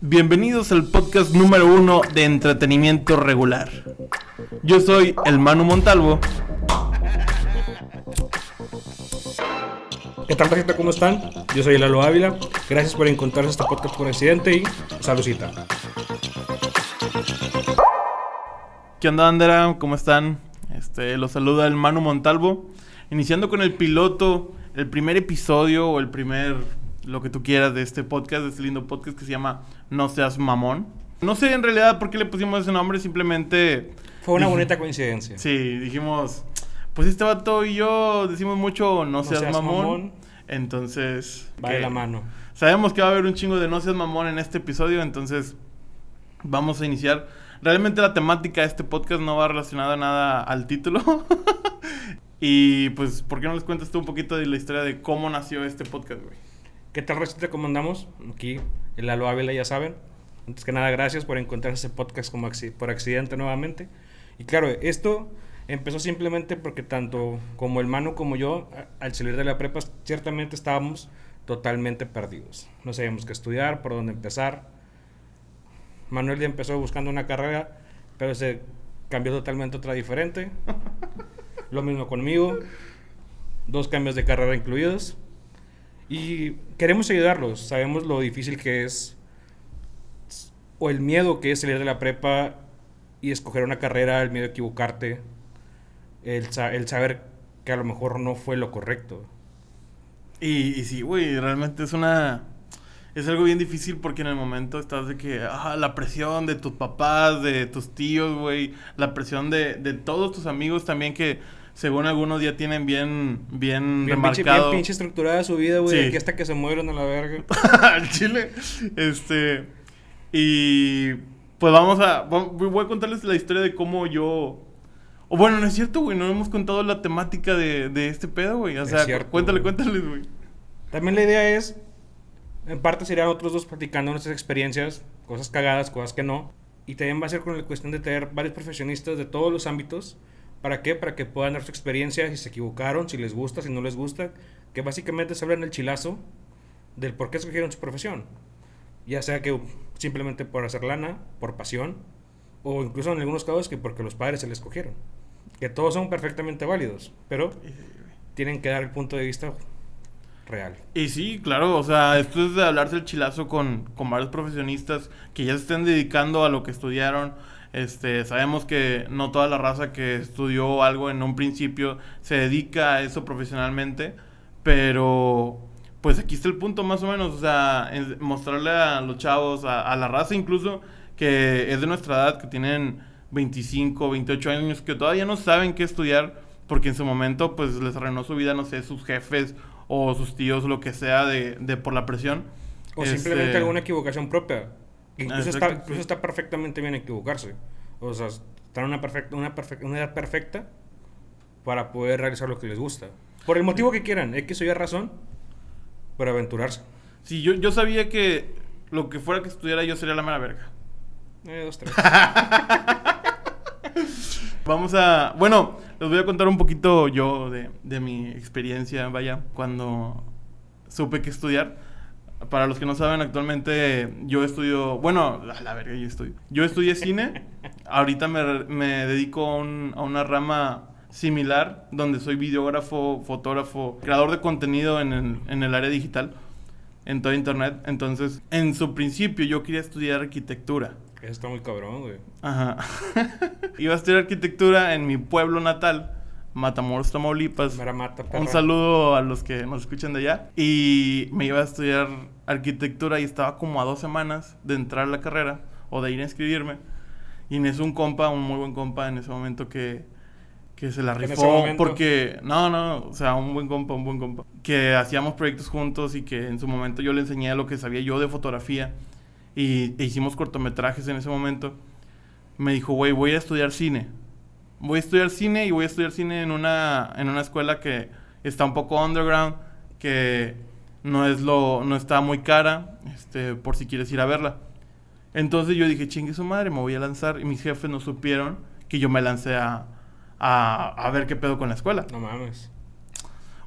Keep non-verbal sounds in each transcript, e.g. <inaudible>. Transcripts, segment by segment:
Bienvenidos al podcast número uno de entretenimiento regular. Yo soy el Manu Montalvo. ¿Qué tal, gente? ¿Cómo están? Yo soy Lalo Ávila. Gracias por encontrarse este podcast por accidente y saludcita. ¿Qué onda, bandera? ¿Cómo están? Este, los saluda el Manu Montalvo. Iniciando con el piloto, el primer episodio o el primer, lo que tú quieras de este podcast, de este lindo podcast que se llama No Seas Mamón. No sé en realidad por qué le pusimos ese nombre, simplemente... Fue una dije- bonita coincidencia. Sí, dijimos, pues este vato y yo decimos mucho No, seas, mamón. Entonces... Va de la mano. Sabemos que va a haber un chingo de no seas mamón en este episodio, entonces vamos a iniciar. Realmente la temática de este podcast no va relacionada nada al título. <laughs> y pues, ¿por qué no les cuentas tú un poquito de la historia de cómo nació este podcast, güey? ¿Qué tal, Recita? ¿Cómo andamos? Aquí, el Lalo Ávila, ya saben. Antes que nada, gracias por encontrar ese podcast como por accidente nuevamente. Y claro, esto empezó simplemente porque tanto como el Manu como yo, al salir de la prepa, ciertamente estábamos totalmente perdidos. No sabíamos qué estudiar, por dónde empezar. Manuel ya empezó buscando una carrera, pero se cambió totalmente otra diferente. <laughs> Lo mismo conmigo. Dos cambios de carrera incluidos. Y queremos ayudarlos. Sabemos lo difícil que es o el miedo que es salir de la prepa y escoger una carrera, el miedo a equivocarte, el, el saber que a lo mejor no fue lo correcto. Y, y sí, güey, realmente es una... Es algo bien difícil porque en el momento estás de que, ah, la presión de tus papás, de tus tíos, güey, la presión de, de todos tus amigos también que según algunos ya tienen bien, bien, Bien pinche, remarcado. bien pinche estructurada su vida, güey, Sí. aquí hasta que se mueren a la verga. <laughs> al chile. Este. Y. Pues vamos a. Voy a contarles la historia de cómo yo. O bueno, no es cierto, güey. No hemos contado la temática de, de este pedo, güey. O sea, cierto, cuéntale, güey. cuéntales, güey. También la idea es, en parte serían otros dos platicando nuestras experiencias, cosas cagadas, cosas que no. Y también va a ser con la cuestión de tener varios profesionistas de todos los ámbitos. ¿Para qué? Para que puedan dar su experiencia, si se equivocaron, si les gusta, si no les gusta. Que básicamente se hablan el chilazo del por qué escogieron su profesión. Ya sea que simplemente por hacer lana, por pasión, o incluso en algunos casos que porque los padres se les escogieron. Que todos son perfectamente válidos, pero tienen que dar el punto de vista real. Y sí, claro, o sea, esto es de hablarse el chilazo con, con varios profesionistas que ya se estén dedicando a lo que estudiaron. Este, sabemos que no toda la raza que estudió algo en un principio se dedica a eso profesionalmente, pero pues aquí está el punto más o menos, o sea, mostrarle a los chavos, a, a la raza incluso, que es de nuestra edad, que tienen 25, 28 años, que todavía no saben qué estudiar, porque en su momento pues les arruinó su vida, no sé, sus jefes o sus tíos, lo que sea, de, de por la presión. O Este, simplemente alguna equivocación propia. Incluso, está, incluso está perfectamente bien equivocarse. O sea, estar en una, perfecta, una, perfec- una edad perfecta para poder realizar lo que les gusta. Por el motivo que quieran, X o Y razón, para aventurarse. Sí, yo, yo sabía que lo que fuera que estudiara yo sería la mera verga. Eh, dos, tres. <laughs> Vamos a... Bueno, les voy a contar un poquito yo de, de mi experiencia, vaya, cuando supe que estudiar. Para los que no saben, actualmente yo estudio... Bueno, a la verga, yo estudio. Yo estudié cine. <laughs> Ahorita me, me dedico a, un- a una rama similar, donde soy videógrafo, fotógrafo, creador de contenido en el, en el área digital, en todo Internet. Entonces, en su principio yo quería estudiar arquitectura. Eso está muy cabrón, güey. Ajá. <laughs> Iba a estudiar arquitectura en mi pueblo natal, Matamoros, Tamaulipas. Mata, Un saludo a los que nos escuchan de allá. Y me iba a estudiar arquitectura y estaba como a dos semanas de entrar a la carrera o de ir a inscribirme. Y en eso un compa, un muy buen compa en ese momento que, que se la ¿En ese rifó. Porque, no, no, o sea, un buen compa, un buen compa. Que hacíamos proyectos juntos y que en su momento yo le enseñé lo que sabía yo de fotografía. Y e hicimos cortometrajes en ese momento. Me dijo, güey, voy a estudiar cine voy a estudiar cine y voy a estudiar cine en una, en una escuela que está un poco underground, que no es lo, no está muy cara, este, por si quieres ir a verla. Entonces yo dije, chingue su madre, me voy a lanzar. Y mis jefes no supieron que yo me lancé a, a, a ver qué pedo con la escuela. No mames.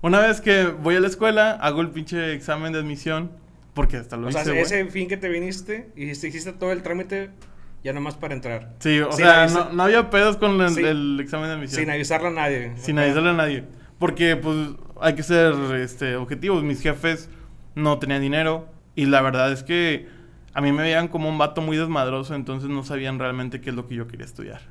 Una vez que voy a la escuela, hago el pinche examen de admisión, Porque hasta lo O hice, sea, ese fin que te viniste y hiciste todo el trámite ya nomás para entrar. Sí, o Sin sea, avisa- no, no había pedos con el, Sí. el examen de admisión. Sin avisarle a nadie. Sin avisarle a nadie. Porque, pues, hay que ser este, objetivos. Mis jefes no tenían dinero. Y la verdad es que a mí me veían como un vato muy desmadroso. Entonces no sabían realmente qué es lo que yo quería estudiar.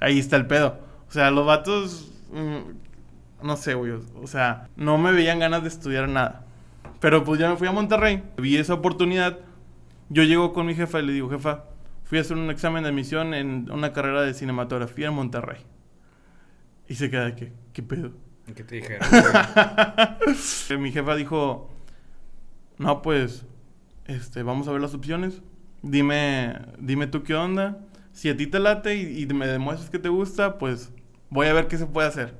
Ahí está el pedo. O sea, los vatos. mm, no sé, güey. O sea, no me veían ganas de estudiar nada. Pero pues ya me fui a Monterrey. Vi esa oportunidad. Yo llego con mi jefa y le digo, jefa, fui a hacer un examen de admisión en una carrera de cinematografía en Monterrey. Y se queda de que, ¿qué pedo? ¿Qué te dijeron? <laughs> Mi jefa dijo, no, pues, este, vamos a ver las opciones. Dime, dime tú qué onda. Si a ti te late y, y me demuestras que te gusta, pues voy a ver qué se puede hacer.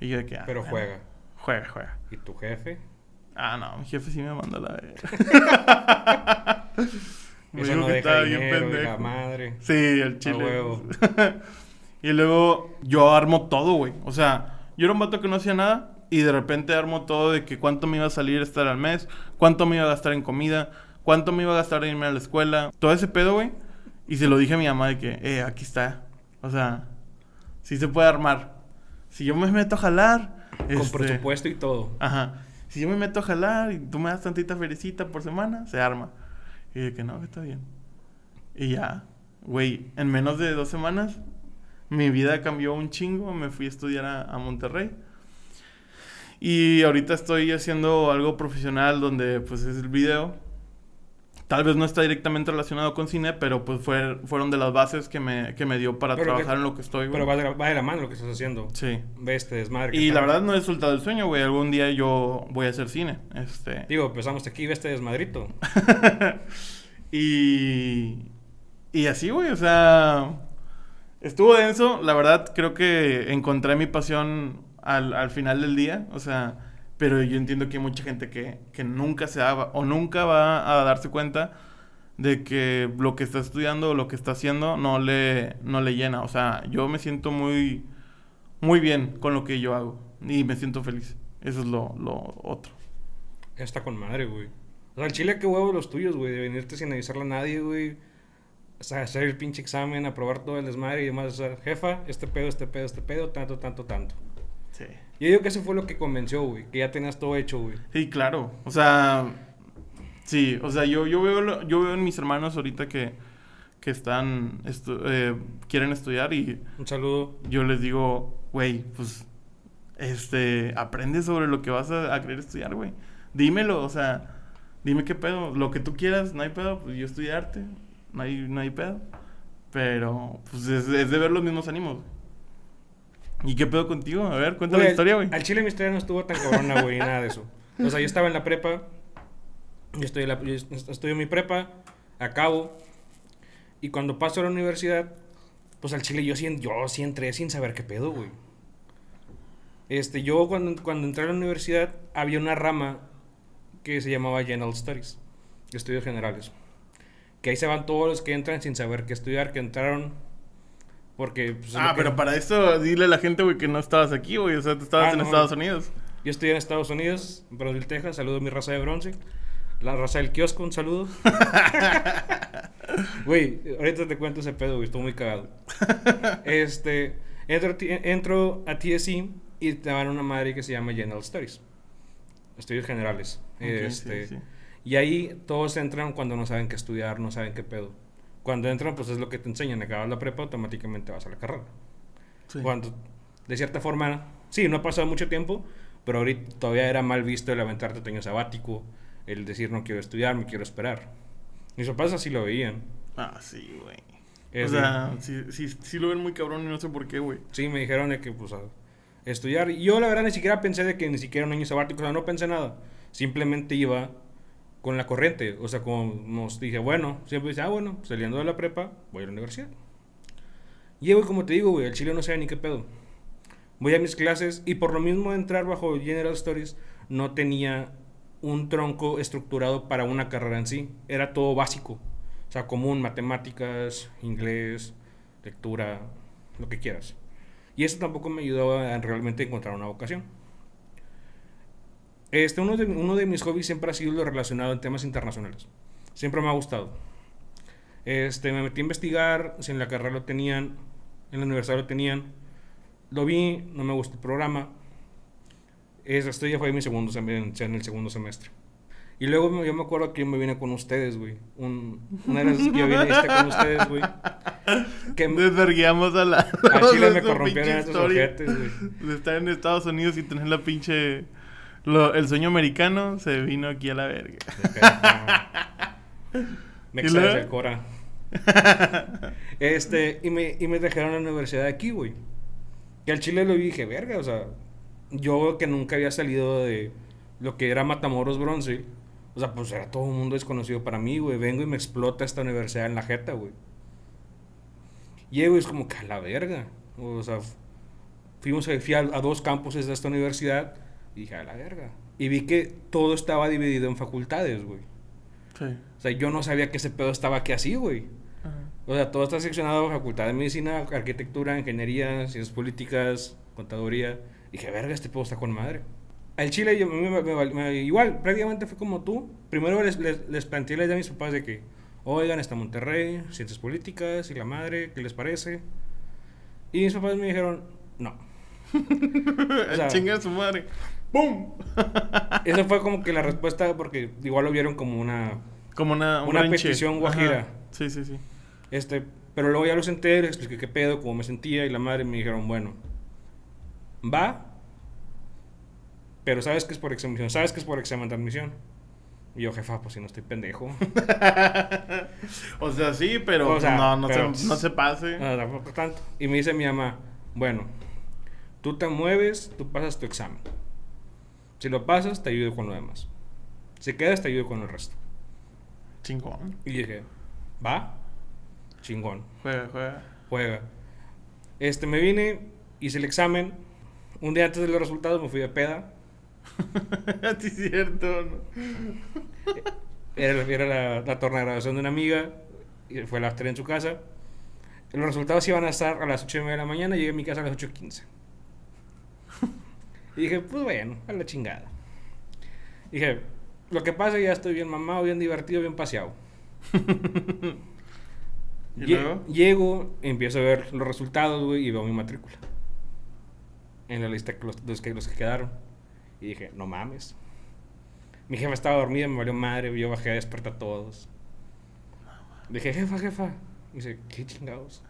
Y yo de que, ah, Pero bueno, juega. Juega, juega. ¿Y tu jefe? Ah, no, mi jefe sí me mandó la. <laughs> Me Eso dijo no que deja estaba bien pendejo. hija madre. Sí, el chile. huevo. <laughs> y luego yo armo todo, güey. O sea, yo era un vato que no hacía nada y de repente armo todo de que cuánto me iba a salir estar al mes, cuánto me iba a gastar en comida, cuánto me iba a gastar en irme a la escuela, todo ese pedo, güey. Y se lo dije a mi mamá de que, eh, aquí está. O sea, sí se puede armar. Si yo me meto a jalar, Con este, presupuesto y todo. Ajá. Si yo me meto a jalar y tú me das tantita felicita por semana, se arma. Y de que no, que está bien. Y ya, güey, en menos de dos semanas, mi vida cambió un chingo. Me fui a estudiar a, a Monterrey. Y ahorita estoy haciendo algo profesional donde, pues, es el video. Tal vez no está directamente relacionado con cine, pero pues fue, fueron de las bases que me, que me dio para Pero trabajar que- en lo que estoy, güey. Pero va de, la- va de la mano lo que estás haciendo. Sí. Ve este desmadre. Y la verdad no he soltado el sueño, güey. Algún día yo voy a hacer cine. Este. Digo, empezamos aquí, ve este desmadrito. <laughs> y. Y así, güey. O sea. Estuvo denso. La verdad, creo que encontré mi pasión al, al final del día. O sea. Pero yo entiendo que hay mucha gente que, que nunca se da o nunca va a darse cuenta de que lo que está estudiando o lo que está haciendo no le, no le llena. O sea, yo me siento muy, muy bien con lo que yo hago. Y me siento feliz. Eso es lo, lo otro. Está con madre, güey. O sea, el chile, qué huevo los tuyos, güey. De venirte sin avisarle a nadie, güey. O sea, hacer el pinche examen, aprobar todo el desmadre y demás. O sea, jefa, este pedo, este pedo, este pedo, tanto, tanto, tanto. Sí. Yo digo que eso fue lo que convenció, güey. Que ya tenías todo hecho, güey. Sí, claro. O sea, sí, o sea, yo, yo, veo, lo- yo veo en mis hermanos ahorita que, que están, estu- eh, quieren estudiar y Un saludo. yo les digo, güey, pues, este, aprende sobre lo que vas a, a querer estudiar, güey. Dímelo, o sea, dime qué pedo, lo que tú quieras, no hay pedo, pues yo estudié arte, no hay, no hay pedo. Pero, pues, es, es de ver los mismos ánimos. ¿Y qué pedo contigo? A ver, cuenta Güey, la historia, güey. Al chile mi historia no estuvo tan cabrona, güey, nada de eso. O sea, yo estaba en la prepa. Yo estoy en, la, yo mi prepa, acabo. Y cuando paso a la universidad, pues al chile yo sí, yo sí entré sin saber qué pedo, güey. Este, yo cuando, cuando entré a la universidad había una rama que se llamaba General Studies, estudios generales. Que ahí se van todos los que entran sin saber qué estudiar, que entraron porque... pues, es Ah, que- pero para eso dile a la gente, güey, que no estabas aquí, güey. O sea, tú estabas Ah, en no. Estados Unidos. Yo estoy en Estados Unidos, en Brownsville, Texas. Saludo a mi raza de bronce. La raza del kiosco, un saludo. <laughs> Güey, ahorita te cuento ese pedo, güey. Estoy muy cagado. Este, entro, a T- entro a TSC y te dan una madre que se llama General Studies. Estudios generales. Este, sí, sí. Y ahí todos entran cuando no saben qué estudiar, no saben qué pedo. Cuando entran, pues es lo que te enseñan. Acabas la prepa, automáticamente vas a la carrera. Sí. Cuando, de cierta forma, sí, no ha pasado mucho tiempo, pero ahorita todavía era mal visto el aventarte tu año sabático, el decir no quiero estudiar, me quiero esperar. Mis papás así lo veían. Ah, sí, güey. Es O sea, sí, sí, sí lo ven muy cabrón y no sé por qué, güey. Sí, me dijeron de que, pues, a estudiar. Y yo, la verdad, ni siquiera pensé de que ni siquiera un año sabático, o sea, no pensé nada. Simplemente iba con la corriente. O sea, como nos dije, bueno, siempre dice, ah, bueno, saliendo de la prepa, voy a la universidad. Y, como te digo, el chile no sabe ni qué pedo. Voy a mis clases y por lo mismo entrar bajo General Stories, no tenía un tronco estructurado para una carrera en sí. Era todo básico. O sea, común, matemáticas, inglés, lectura, lo que quieras. Y eso tampoco me ayudó a realmente encontrar una vocación. Este, uno, de, uno de mis hobbies siempre ha sido lo relacionado en temas internacionales. Siempre me ha gustado. Este, me metí a investigar si en la carrera lo tenían, en la universidad lo tenían. Lo vi, no me gustó el programa. esto ya fue mi segundo, en el segundo semestre. Y luego yo me acuerdo que yo me vine con ustedes, güey. Un, una de las que yo vine con ustedes, güey. Que Desverguiamos a la. <laughs> A Chile me corrompieron estos objetos, güey. De estar en Estados Unidos y tener la pinche. Lo, el sueño americano se vino aquí a la verga. me extrae el Cora. este, y me, y me dejaron a la universidad de aquí, güey. Y al Chile lo vi y dije, verga, o sea, yo que nunca había salido de lo que era Matamoros Bronce o sea, pues era todo un mundo desconocido para mí, güey. Vengo y me explota esta universidad en la jeta, güey. Llego y es como que a la verga. O sea, fuimos a, fui a, dos campuses de esta universidad y dije a la verga. Y vi que todo estaba dividido en facultades, güey. Sí. O sea, yo no sabía que ese pedo estaba aquí así, güey. O sea, todo está seccionado en facultad de medicina, arquitectura, ingeniería, ciencias políticas, contaduría. dije, verga, este pedo está con madre. Al Chile yo, me, igual, prácticamente fue como tú. Primero les, les, planteé la idea a mis papás de que, oigan, está Monterrey, ciencias políticas y la madre, ¿qué les parece? Y mis papás me dijeron, no. <laughs> o Chinga su madre. ¡Pum! <laughs> Eso fue como que la respuesta, porque igual lo vieron como una... Como una... Una, petición guajira. Sí, sí, sí. Este, pero luego ya lo senté, les expliqué qué pedo, cómo me sentía, y la madre me dijeron, bueno, va, pero sabes que es por examen, sabes que es por examen de admisión. Y yo, jefa, pues si no estoy pendejo. <laughs> o sea, sí, pero no, no, se, no se pase. No, tampoco tanto. Y me dice mi mamá, bueno, tú te mueves, tú pasas tu examen. Si lo pasas, te ayudo con lo demás. Si quedas, te ayudo con el resto. Chingón. Y dije, ¿va? Chingón. Juega, juega. Juega. Este, me vine, hice el examen. Un día antes de los resultados me fui de peda <laughs> sí, es cierto. Era, era la, la torna de graduación de una amiga. Y fue a las 3 en su casa. Los resultados iban a estar a las 8 y media de la mañana. Llegué a mi casa a las 8.15. Y dije, pues bueno, a la chingada. dije, lo que pasa ya estoy bien mamado, bien divertido, bien paseado. <laughs> ¿Y luego? Llego, empiezo a ver los resultados, y veo mi matrícula. En la lista los, los, que, los que quedaron. Y dije, no mames. Mi jefa estaba dormida, me valió madre, yo bajé a despertar a todos. Dije, jefa, jefa. Y dice, ¿qué chingados?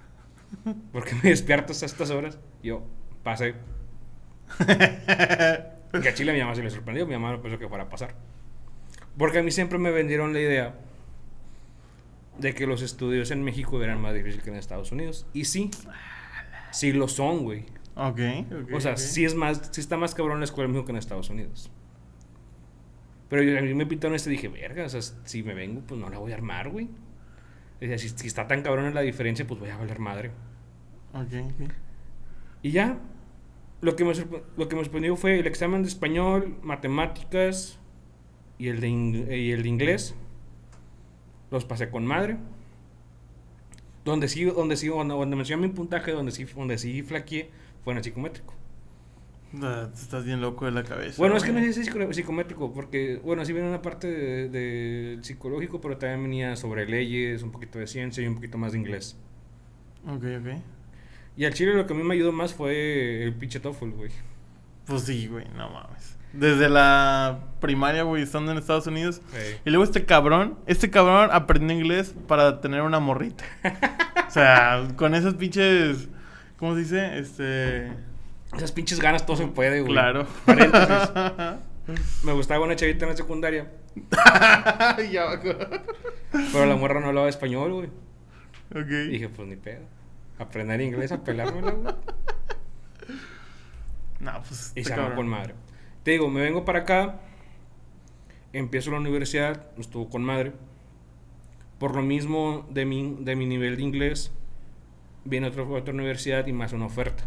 ¿Por qué me despiertas a estas horas? yo, pasé. <laughs> y a Chile a mi mamá se le sorprendió, mi mamá no pensó que fuera a pasar. Porque a mí siempre me vendieron la idea de que los estudios en México eran más difíciles que en Estados Unidos. Y sí, sí lo son, güey. Ok, O sea, sí es más, sí está más cabrón la escuela en que en Estados Unidos. Pero yo, a mí me pintaron este y dije, verga, o sea, si me vengo, pues no la voy a armar, güey. O si, está tan cabrón en la diferencia, pues voy a valer madre. Ok, Y ya, lo que, me, lo que me sorprendió fue el examen de español, matemáticas y el de, y el de inglés. Los pasé con madre. Donde sí, donde sí, donde, donde mencioné mi puntaje, donde sí, donde sí flaqueé, bueno, psicométrico. estás bien loco de la cabeza. Bueno, es que no es psicométrico, porque, bueno, sí viene una parte del de, psicológico, pero también venía sobre leyes, un poquito de ciencia y un poquito más de inglés. Ok, ok. Y al chile lo que a mí me ayudó más fue el pinche TOEFL, güey. Pues sí, güey, no mames. Desde la primaria, güey, estando en Estados Unidos. Y luego este cabrón, este cabrón aprendió inglés para tener una morrita. o sea, con esas pinches ¿Cómo se dice? Este. Esas pinches ganas todo se puede, güey. Claro. Paréntesis. <laughs> Me gustaba una chavita en la secundaria. <laughs> Pero la morra no hablaba español, güey. Ok. Y dije, pues ni pedo. Aprender inglés, a pelármela, güey. No, pues. Y se armó con madre. Te digo, me vengo para acá. Empiezo la universidad. Estuvo con madre. Por lo mismo de mi, de mi nivel de inglés viene otra, otra universidad y más una oferta.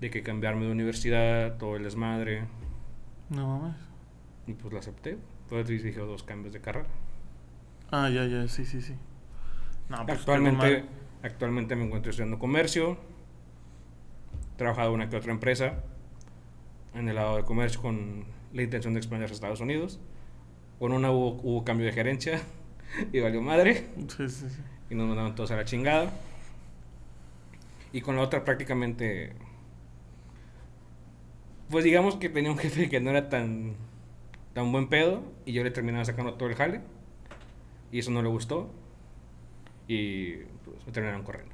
De que cambiarme de universidad, todo el desmadre. No mames. Y pues la acepté. Pues dije dos cambios de carrera. Ah, ya, ya, sí, sí, sí. No, pues actualmente, actualmente me encuentro estudiando comercio. He trabajado en una que otra empresa. En el lado de comercio con la intención de expandirse a Estados Unidos. Con una hubo, hubo cambio de gerencia <laughs> y valió madre. Sí, sí, sí. Y nos mandaron todos a la chingada. Y con la otra prácticamente... Pues digamos que tenía un jefe que no era tan, tan buen pedo. Y yo le terminaba sacando todo el jale. Y eso no le gustó. Y pues me terminaron corriendo.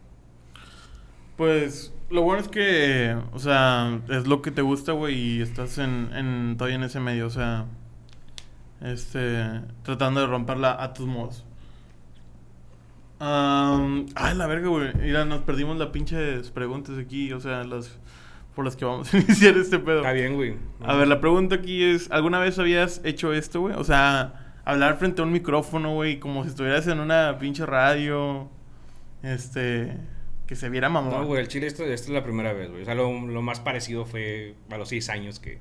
Pues lo bueno es que, o sea, es lo que te gusta, güey, y estás en, en todavía en ese medio, o sea, este, tratando de romperla a tus modos. Am, ay, la verga, güey. Mira, nos perdimos las pinches preguntas aquí, o sea, las por las que vamos a <laughs> iniciar este pedo. Está bien, güey. A ver, la pregunta aquí es, ¿alguna vez habías hecho esto, güey? O sea, hablar frente a un micrófono, güey, como si estuvieras en una pinche radio, este, que se viera mamón. No, güey, el chile esto, esto es la primera vez, güey. O sea, lo, lo más parecido fue a los seis años que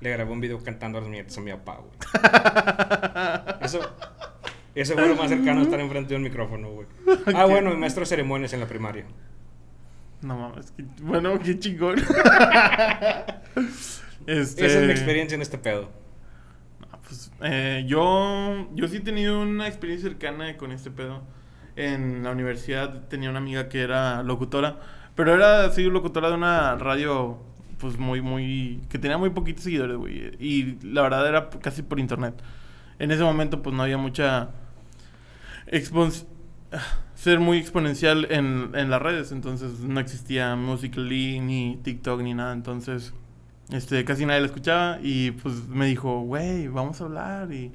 le grabé un video cantando a las nietas a mi papá, güey. <laughs> Eso, eso fue lo más cercano a estar enfrente de un micrófono, güey. Ah, bueno, mi maestro de ceremonias en la primaria. No mames, qué- bueno, qué chingón. <laughs> este... Esa es mi experiencia en este pedo. Pues, eh, yo, yo sí he tenido una experiencia cercana con este pedo. En la universidad tenía una amiga que era locutora, pero era así locutora de una radio, pues muy, muy, que tenía muy poquitos seguidores, güey. Y la verdad era casi por internet. En ese momento, pues no había mucha ser muy exponencial en, en las redes, entonces no existía Musical.ly ni TikTok ni nada, entonces este casi nadie la escuchaba y pues me dijo, güey, vamos a hablar y,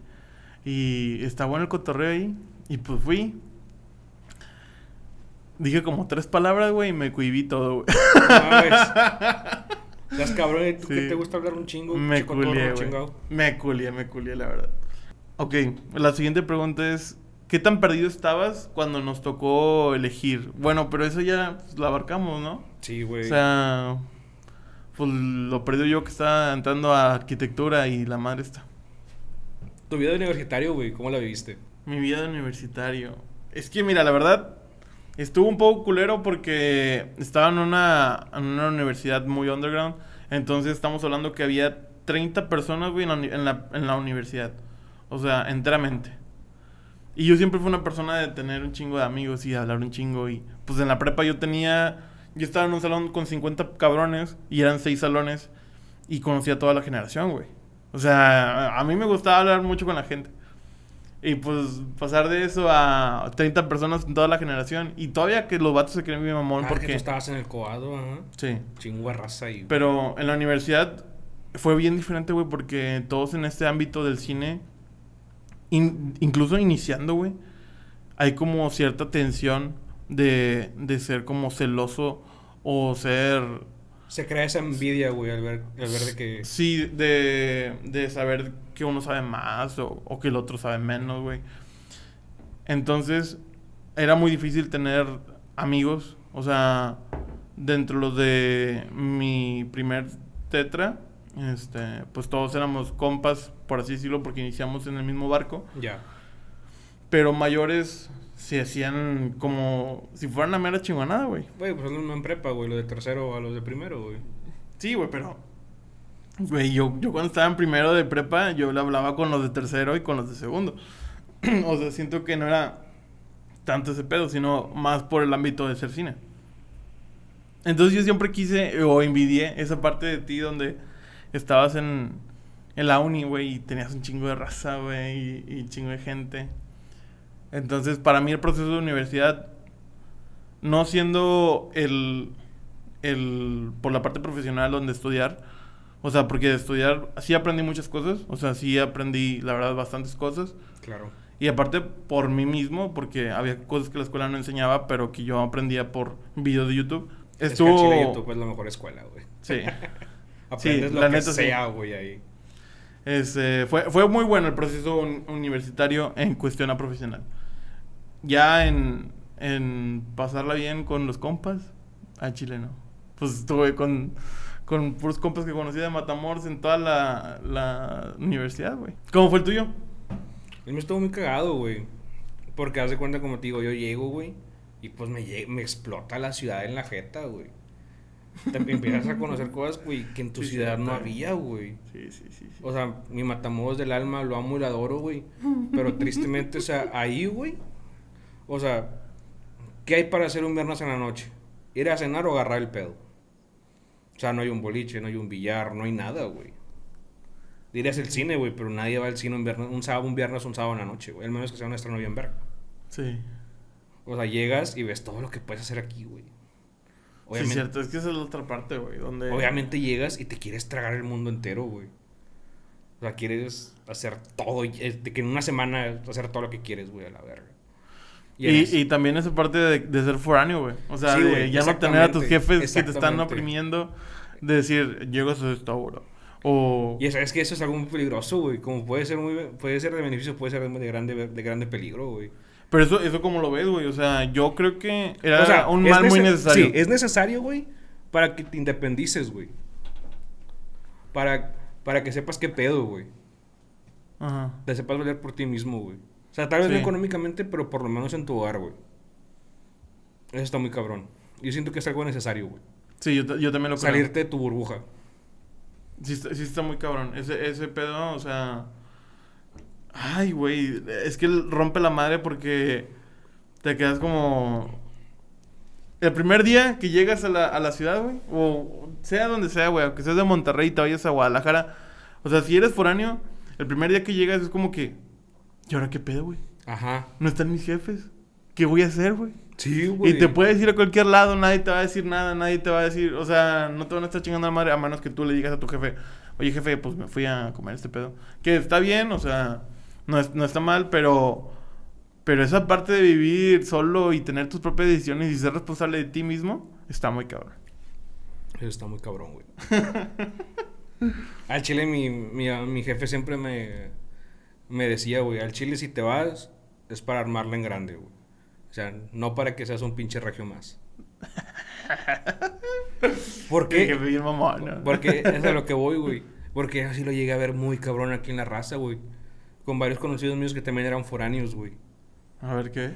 y está bueno el cotorreo ahí y pues fui. Dije como tres palabras, güey, y me cohibí todo, güey. No. Las cabrón, ¿y ¿tú Sí. que te gusta hablar un chingo? Me culié. Me culié, me culié, la verdad. Ok, la siguiente pregunta es, ¿qué tan perdido estabas cuando nos tocó elegir? Bueno, pero eso ya pues, lo abarcamos, ¿no? Sí, güey. O sea, pues lo perdido yo que estaba entrando a arquitectura y la madre está. tu vida de universitario, güey, ¿cómo la viviste? Mi vida de universitario. Es que, mira, la verdad, estuvo un poco culero porque estaba en una, en una universidad muy underground. Entonces estamos hablando que había 30 personas, güey, en la, en la, en la universidad. O sea, enteramente. Y yo siempre fui una persona de tener un chingo de amigos y hablar un chingo. Y pues en la prepa yo tenía. Yo estaba en un salón con 50 cabrones y eran 6 salones. Y conocía a toda la generación, güey. O sea, a mí me gustaba hablar mucho con la gente. Y pues pasar de eso a 30 personas en toda la generación. Y todavía que los vatos se creen mi mamón Ah, que tú porque. estabas en el coado, ajá. Sí. Chingo de raza y... Pero en la universidad fue bien diferente, güey, porque todos en este ámbito del cine, in- incluso iniciando, güey, hay como cierta tensión de, de ser como celoso o ser, Se crea esa envidia, güey, al ver, al ver de que... sí, de, de saber que uno sabe más o, o que el otro sabe menos, güey. Entonces, era muy difícil tener amigos, o sea, dentro de mi primer tetra, este, pues todos éramos compas, por así decirlo, porque iniciamos en el mismo barco, Ya. pero mayores se hacían como si fueran una mera chingonada, güey. Güey, pues no en prepa, güey, lo de tercero a los de primero, güey. Sí, güey, pero güey, yo, yo cuando estaba en primero de prepa, yo le hablaba con los de tercero y con los de segundo. <clears throat> o sea, siento que no era tanto ese pedo, sino más por el ámbito de ser cine. Entonces yo siempre quise o envidié esa parte de ti donde estabas en, en la uni, güey, y tenías un chingo de raza, güey, y, y chingo de gente. Entonces, para mí el proceso de universidad, no siendo el, el, por la parte profesional donde estudiar, o sea, porque de estudiar sí aprendí muchas cosas, o sea, sí aprendí, la verdad, bastantes cosas. Claro. Y aparte por mí mismo, porque había cosas que la escuela no enseñaba, pero que yo aprendía por videos de YouTube. Es que Estuvo... Chile YouTube es la mejor escuela, güey. Sí. <laughs> Aprendes Sí, lo la que neta, sí. sea, güey, ahí. Este, fue, fue muy bueno el proceso un- universitario en cuestión a profesional. Ya en, en pasarla bien con los compas, a Chile no. Pues estuve con, con puros compas que conocí de Matamoros en toda la, la universidad, güey. ¿Cómo fue el tuyo? Él me estuvo muy cagado, güey. Porque haz de cuenta, como te digo, yo llego, güey. Y pues me, me explota la ciudad en la jeta, güey. te <laughs> empiezas a conocer cosas, güey, que en tu Sí, ciudad sí, no había, güey. Sí, sí, sí. sí. O sea, mi Matamoros del alma lo amo y lo adoro, güey. Pero tristemente, o sea, ahí, güey. O sea, ¿qué hay para hacer un viernes en la noche? Ir a cenar o agarrar el pedo. O sea, no hay un boliche, no hay un billar, no hay nada, güey. Dirías el cine, güey, pero nadie va al cine un viernes, un sábado, un viernes, un sábado en la noche, güey. Al menos que sea un estreno bien verga. Sí. O sea, llegas y ves todo lo que puedes hacer aquí, güey. Sí, cierto. Es que esa es la otra parte, güey. Donde... obviamente llegas y te quieres tragar el mundo entero, güey. O sea, quieres hacer todo, y- eh, de que en una semana hacer todo lo que quieres, güey, a la verga. Y, eso- y también esa parte de, de ser foráneo, güey. O sea, Sí, de güey, ya no tener a tus jefes que te están oprimiendo. De decir, llego a su esta hora. O... Y sabes que eso es algo muy peligroso, güey. Como puede ser muy, puede ser de beneficio, puede ser de grande, de grande peligro, güey. Pero eso, eso como lo ves, güey. O sea, yo creo que era O sea, un es mal muy nece- necesario. Sí, es necesario, güey, para que te independices, güey. Para, para que sepas qué pedo, güey. Ajá. Te sepas valer por ti mismo, güey. O sea, tal vez Sí. no económicamente, pero por lo menos en tu hogar, güey. Eso está muy cabrón. Yo siento que es algo necesario, güey. Sí, yo también lo creo. Salirte de tu burbuja. Sí está, sí está muy cabrón. Ese, ese pedo, o sea... Ay, güey. Es que rompe la madre porque te quedas como... El primer día que llegas a la, a la ciudad, güey, o sea donde sea, güey, aunque seas de Monterrey y te vayas a Guadalajara, o sea, si eres foráneo, el primer día que llegas es como que, ¿y ahora qué pedo, güey? Ajá. No están mis jefes. ¿Qué voy a hacer, güey? Sí, güey. Y te puedes ir a cualquier lado, nadie te va a decir nada, nadie te va a decir, o sea, no te van a estar chingando la madre a menos que tú le digas a tu jefe, oye jefe, pues me fui a comer este pedo. Que está bien, o sea, no, es- no está mal, pero, pero esa parte de vivir solo y tener tus propias decisiones y ser responsable de ti mismo, está muy cabrón. Eso está muy cabrón, güey. <laughs> al chile mi, mi, mi jefe siempre me, me decía, güey, al chile si te vas es para armarla en grande, güey. O sea, no para que seas un pinche regio más. <laughs> ¿Por Que qué? bien mamón, ¿no? Porque es a lo que voy, güey. Porque así lo llegué a ver muy cabrón aquí en la raza, güey. Con varios conocidos míos que también eran foráneos, güey. A ver qué.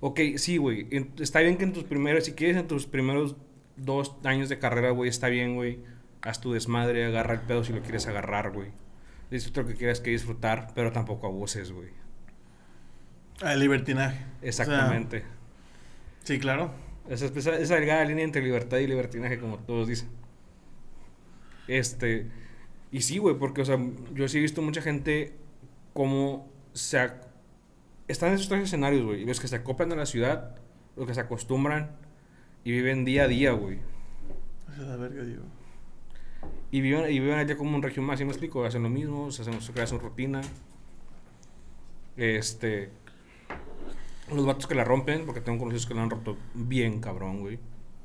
Ok, sí, güey. Está bien que en tus primeros, si quieres en tus primeros dos años de carrera, güey, está bien, güey. Haz tu desmadre, agarra el pedo si lo quieres agarrar, güey. Disfruta lo que quieras que disfrutar, pero tampoco abuses, güey. El libertinaje. O sea, Exactamente. sí, claro. Esa, esa, esa delgada línea entre libertad y libertinaje, como todos dicen. Este. Y sí, güey, porque, o sea, yo sí he visto mucha gente como se. ac- Están en esos tres escenarios, güey. Los que se acoplan a la ciudad, los que se acostumbran y viven día a día, güey. Esa es la verga, digo. Y viven, y viven allá como un regio más, ¿sí me explico? Hacen lo mismo, se hacen, se crean su rutina. Este. Los vatos que la rompen, porque tengo conocidos que la han roto bien cabrón, güey.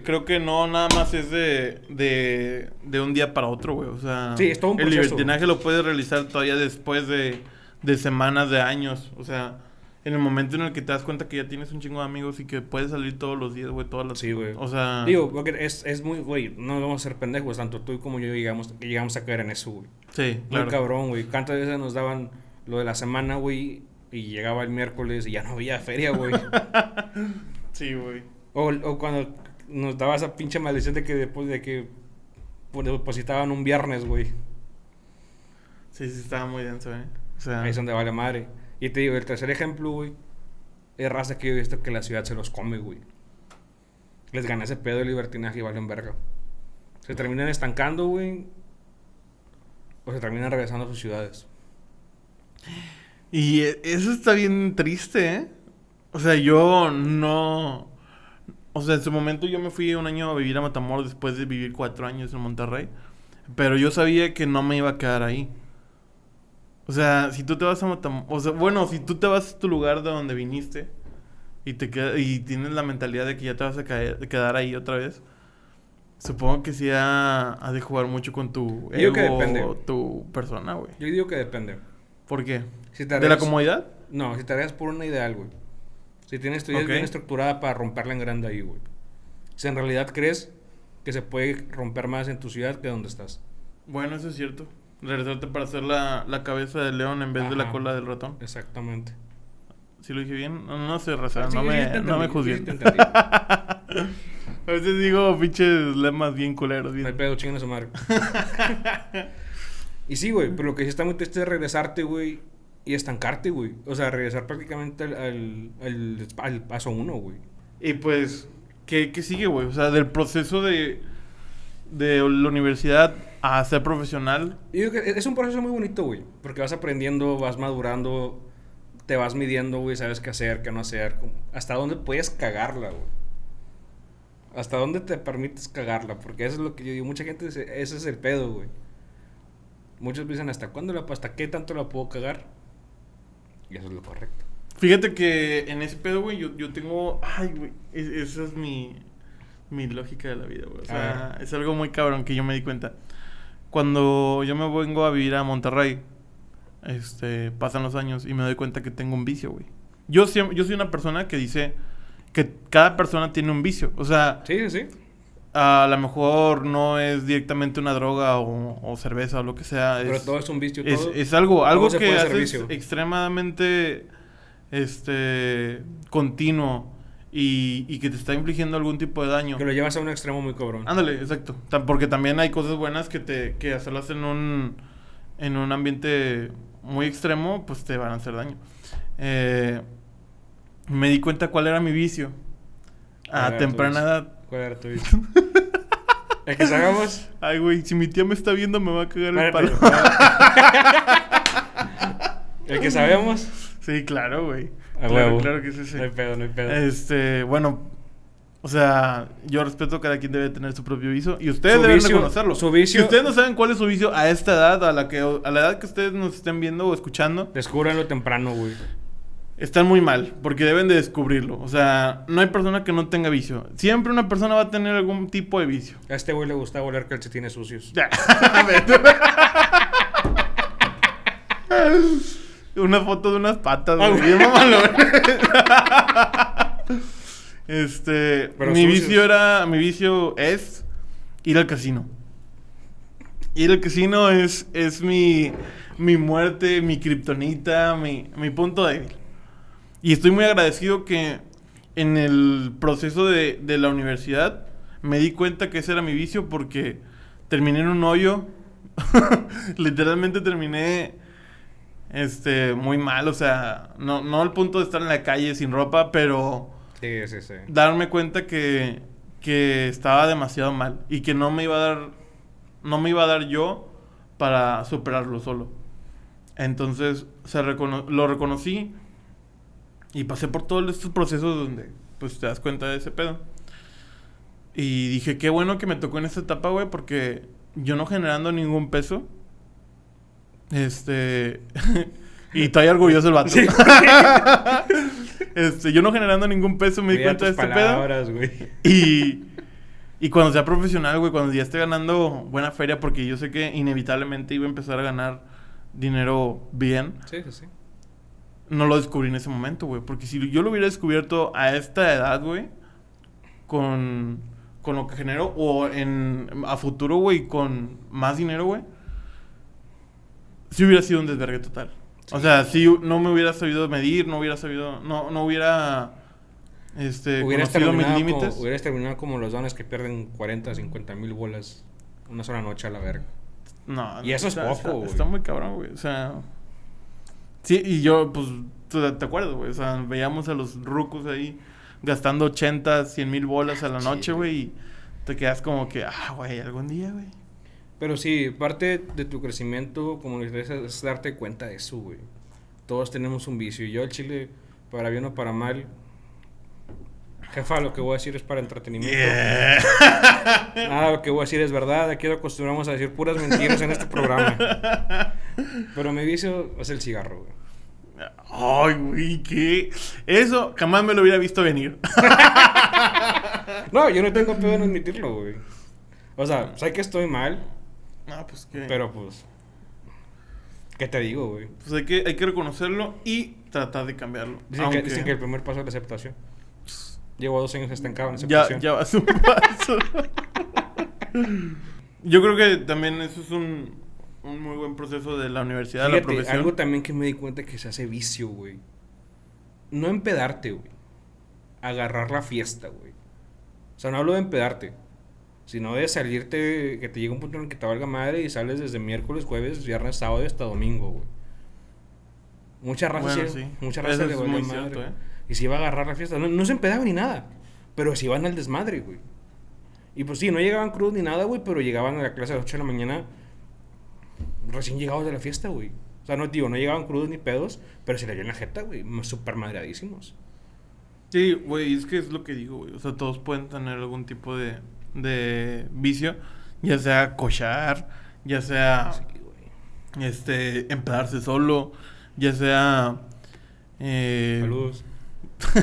Creo que no, nada más es de, de, de un día para otro, güey. O sea, Sí, es todo un el proceso. libertinaje lo puedes realizar todavía después de, de semanas, de años. O sea, en el momento en el que te das cuenta que ya tienes un chingo de amigos y que puedes salir todos los días, güey, todas las... Sí, güey. O sea... Digo, porque es, es muy, güey, no vamos a ser pendejos, tanto tú como yo llegamos, llegamos a caer en eso, güey. sí, Muy claro. cabrón, güey. ¿Cuántas veces nos daban lo de la semana, güey? Y llegaba el miércoles y ya no había feria, güey. <laughs> Sí, güey. o, o cuando nos daba esa pinche maldición de que después de que pues, depositaban un viernes, güey. Sí, sí, estaba muy denso, ¿eh? O sea... Ahí es donde vale madre. Y te digo, el tercer ejemplo, güey, es raza que yo he visto que la ciudad se los come, güey. Les gana ese pedo de libertinaje y valen verga. Se terminan estancando, güey. O se terminan regresando a sus ciudades. Y e- eso está bien triste, ¿eh? O sea, yo no... O sea, en su momento yo me fui un año a vivir a Matamoros después de vivir cuatro años en Monterrey. Pero yo sabía que no me iba a quedar ahí. O sea, si tú te vas a Matamoros... O sea, bueno, si tú te vas a tu lugar de donde viniste y, te queda- y tienes la mentalidad de que ya te vas a caer- quedar ahí otra vez, supongo que sí ha, ha de jugar mucho con tu Yo ego, depende. tu persona, güey. Yo digo que depende. ¿Por qué? Si ¿De la comodidad? No, si te arriesgas por una ideal, güey. Si tienes tu idea Ok. bien estructurada para romperla en grande ahí, güey. Si en realidad crees que se puede romper más en tu ciudad que donde estás. Bueno, eso es cierto. Regresarte para hacer la, la cabeza del león en vez de la cola del ratón. Exactamente. ¿Sí lo dije bien? No, no sé, raza. Sí, no, sí, me, no me juzguen. sí. <laughs> A veces digo pinches lemas bien culeros. No hay Bien. pedo, chingan a su madre. y sí, güey, pero lo que sí está muy triste es regresarte, güey, y estancarte, güey. O sea, regresar prácticamente al, al, al, al paso uno, güey. Y pues, ¿qué, qué sigue, güey? O sea, del proceso de, de la universidad a ser profesional. Que es un proceso muy bonito, güey, porque vas aprendiendo, vas madurando, te vas midiendo, güey, sabes qué hacer, qué no hacer, hasta dónde puedes cagarla, güey. Hasta dónde te permites cagarla, porque eso es lo que yo digo. Mucha gente dice, ese es el pedo, güey. Muchos dicen, ¿hasta cuándo la hasta qué tanto la puedo cagar? Y eso es lo correcto. Fíjate que en ese pedo, güey, yo, yo tengo. Ay, güey. es- esa es mi, mi lógica de la vida, güey. O sea, es algo muy cabrón que yo me di cuenta. Cuando yo me vengo a vivir a Monterrey, este, pasan los años y me doy cuenta que tengo un vicio, güey. Yo, siem- yo soy una persona que dice que cada persona tiene un vicio. O sea, Sí, sí, a lo mejor no es directamente una droga o, o cerveza o lo que sea. Pero es, todo es un vicio. es, todo, es algo, algo se que haces vicio. extremadamente este continuo y, y que te está infligiendo algún tipo de daño. Que lo llevas a un extremo muy cabrón. Ándale, exacto. Porque también hay cosas buenas que te que hacerlas en un en un ambiente muy extremo, pues te van a hacer daño. Eh, me di cuenta cuál era mi vicio ¿Cuál a temprana edad. ¿Cuál era tu vicio? <laughs> ¿El que sabemos? Ay, güey, si mi tía me está viendo me va a cagar el palo. <laughs> ¿El que sabemos? Sí, claro, güey. A claro, huevo. claro que sí, sí. No hay pedo, no hay pedo. Este, bueno, o sea, yo respeto cada quien debe tener su propio vicio y ustedes Su deben vicio- reconocerlo. su vicio- Si ustedes no saben cuál es su vicio a esta edad, a la que a la edad que ustedes nos estén viendo o escuchando, Descúbranlo temprano, güey. están muy mal, porque deben de descubrirlo. O sea, no hay persona que no tenga vicio. Siempre una persona va a tener algún tipo de vicio. A este güey le gusta oler calcetines sucios. <laughs> <laughs> Una foto de unas patas, Ah, güey. Bien. <laughs> Este, Pero mi sucios. vicio era, mi vicio es ir al casino. Ir al casino es, es mi, mi muerte, mi kriptonita, mi, mi punto débil. Y estoy muy agradecido que en el proceso de, de la universidad me di cuenta que ese era mi vicio porque terminé en un hoyo. <laughs> Literalmente terminé este muy mal, o sea, no, no al punto de estar en la calle sin ropa, pero Sí, sí, sí. darme cuenta que, que estaba demasiado mal y que no me iba a dar no me iba a dar yo para superarlo solo. Entonces se recono- lo reconocí y pasé por todos estos procesos donde pues te das cuenta de ese pedo. Y dije, qué bueno que me tocó en esta etapa, güey, porque yo no generando ningún peso. Este. <laughs> y estoy orgulloso el vato. Sí. <laughs> este, yo no generando ningún peso me di cuenta de este pedo. Y, y cuando sea profesional, güey, cuando ya esté ganando buena feria, porque yo sé que inevitablemente iba a empezar a ganar dinero bien, Sí, sí, sí. no lo descubrí en ese momento, güey. Porque si yo lo hubiera descubierto a esta edad, güey, con, con lo que genero, o en, a futuro, güey, con más dinero, güey, sí hubiera sido un desvergue total. O Sí. sea, si no me hubiera sabido medir, no hubiera sabido, no, no hubiera, este, Hubieras conocido mis límites. como, hubieras terminado como los dones que pierden 40, 50 mil bolas una sola noche a la verga. No, Y eso es poco, está- güey. Está, muy cabrón, güey. O sea. Sí, y yo, pues, te acuerdas, güey. O sea, veíamos a los rucos ahí gastando 80, 100 mil bolas a la Sí, noche, güey. Y te quedas como que, ah, güey, algún día, güey. Pero sí, parte de tu crecimiento como iglesia es darte cuenta de eso, güey. Todos tenemos un vicio. Y yo, el chile, para bien o para mal, jefa, lo que voy a decir es para entretenimiento. Nada, lo que voy a decir es verdad. Aquí nos acostumbramos a decir puras mentiras en este programa. Pero mi vicio es el cigarro, güey. Ay, güey, ¿qué? Eso jamás me lo hubiera visto venir. <laughs> No, yo no tengo pedo en admitirlo, güey. O sea, sé que estoy mal, ah, pues que. pero pues. ¿Qué te digo, güey? Pues hay que, hay que reconocerlo y tratar de cambiarlo. Dicen, Aunque que, dicen que el primer paso es la aceptación. Llevo dos años estancado en ya, aceptación. ya vas un paso. Yo creo que también eso es un, un muy buen proceso de la universidad, de la Fíjate, profesión. algo también que me di cuenta que se hace vicio, güey. No empedarte, güey. Agarrar la fiesta, güey. O sea, no hablo de empedarte, sino de salirte, que te llegue un punto en el que te valga madre y sales desde miércoles, jueves, viernes, sábado y hasta domingo, güey. Mucha raza, Bueno, sí, mucha Eso raza le madre. cierto, ¿eh? Y se iba a agarrar la fiesta. No, no se empedaba ni nada, pero se iban al desmadre, güey. Y pues sí, no llegaban crudos ni nada, güey, pero llegaban a la clase a las 8 de la mañana recién llegados de la fiesta, güey. O sea, no, digo, no llegaban crudos ni pedos, pero se le dio en la jeta, güey. Súper madreadísimos. Sí, güey, es que es lo que digo, güey. O sea, todos pueden tener algún tipo de, de vicio, ya sea cochar, ya sea güey. este empedarse solo, ya sea eh, Saludos. <laughs>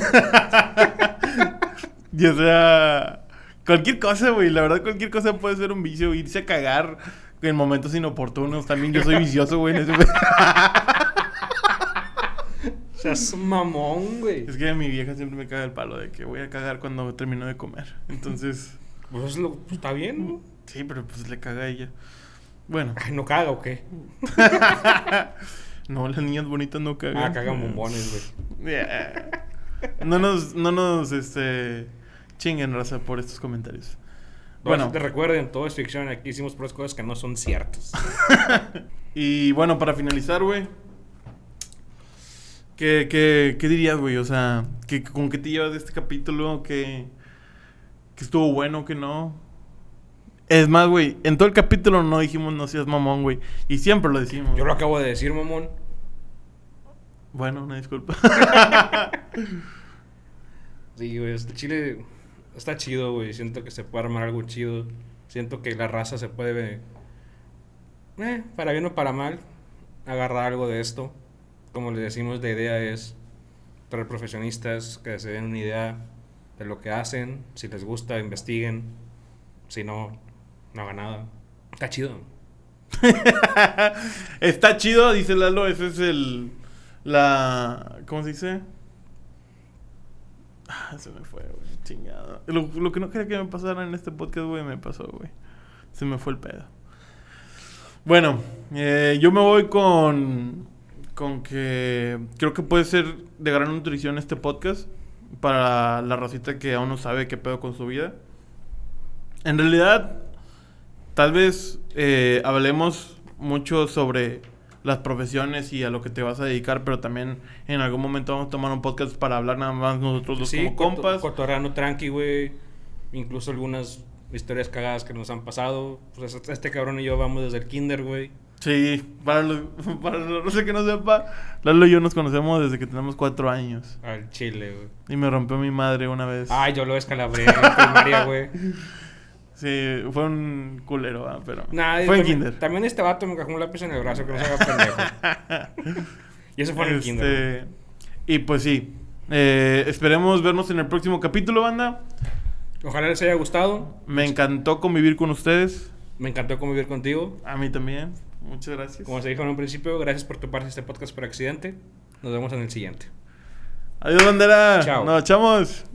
ya sea cualquier cosa, güey. La verdad, cualquier cosa puede ser un vicio. Irse a cagar en momentos inoportunos. También yo soy vicioso, güey. en ese- O sea, es un mamón, güey. es que mi vieja siempre me caga el palo de que voy a cagar cuando termino de comer. Entonces, Pues, lo- pues, está bien, ¿no? sí, pero pues le caga a ella. Bueno, Ay, ¿no caga o qué? <laughs> no, las niñas bonitas no cagan. Ah, cagan bombones, güey. Yeah. No nos, no nos, este, chinguen, raza, por estos comentarios. Bueno, Bueno, te recuerden, todo es ficción. Aquí hicimos puras cosas que no son ciertas. <laughs> y bueno, para finalizar, güey. ¿Qué, qué, qué dirías, güey? O sea, ¿qué, ¿con qué te llevas de este capítulo? ¿Qué, qué estuvo bueno, qué no? Es más, güey, en todo el capítulo no dijimos no seas mamón, güey. Y siempre lo decimos. Yo lo acabo de decir, mamón. Bueno, una disculpa. <laughs> Sí, güey, este Chile está chido, güey. Siento que se puede armar algo chido. Siento que la raza se puede, eh, para bien o para mal, agarrar algo de esto. Como les decimos, la idea es traer profesionistas que se den una idea de lo que hacen. Si les gusta, investiguen. Si no, no hagan nada. Está chido. <laughs> Está chido, dice Lalo, ese es el... La... ¿Cómo se dice? Ah, se me fue, güey. Chingado. Lo, lo que no quería que me pasara en este podcast, güey, me pasó, güey. Se me fue el pedo. Bueno, eh, yo me voy con... Con que creo que puede ser de gran nutrición este podcast para la racita que aún no sabe qué pedo con su vida. En realidad, tal vez eh, hablemos mucho sobre las profesiones y a lo que te vas a dedicar, pero también en algún momento vamos a tomar un podcast para hablar nada más nosotros dos como coto- compas. Cotorreando tranqui, güey. Incluso algunas historias cagadas que nos han pasado. Pues este cabrón y yo vamos desde el kinder, güey. Sí, para los, <laughs> para los que no sepa, Lalo y yo nos conocemos desde que tenemos cuatro años. Al chile, güey. Y me rompió mi madre una vez. Ay, yo lo descalabré en primaria, güey. <laughs> Sí, fue un culero, ah, pero Nah, fue en kinder. También este vato me cajó un lápiz en el brazo que no se haga pendejo. <laughs> y eso fue en el kinder. Este, Y pues sí, eh, esperemos vernos en el próximo capítulo, banda. Ojalá les haya gustado. Me encantó convivir con ustedes. Me encantó convivir contigo. A mí también. Muchas gracias. Como se dijo en un principio, gracias por toparse este podcast por accidente. Nos vemos en el siguiente. Adiós, bandera. Chao. Nos echamos.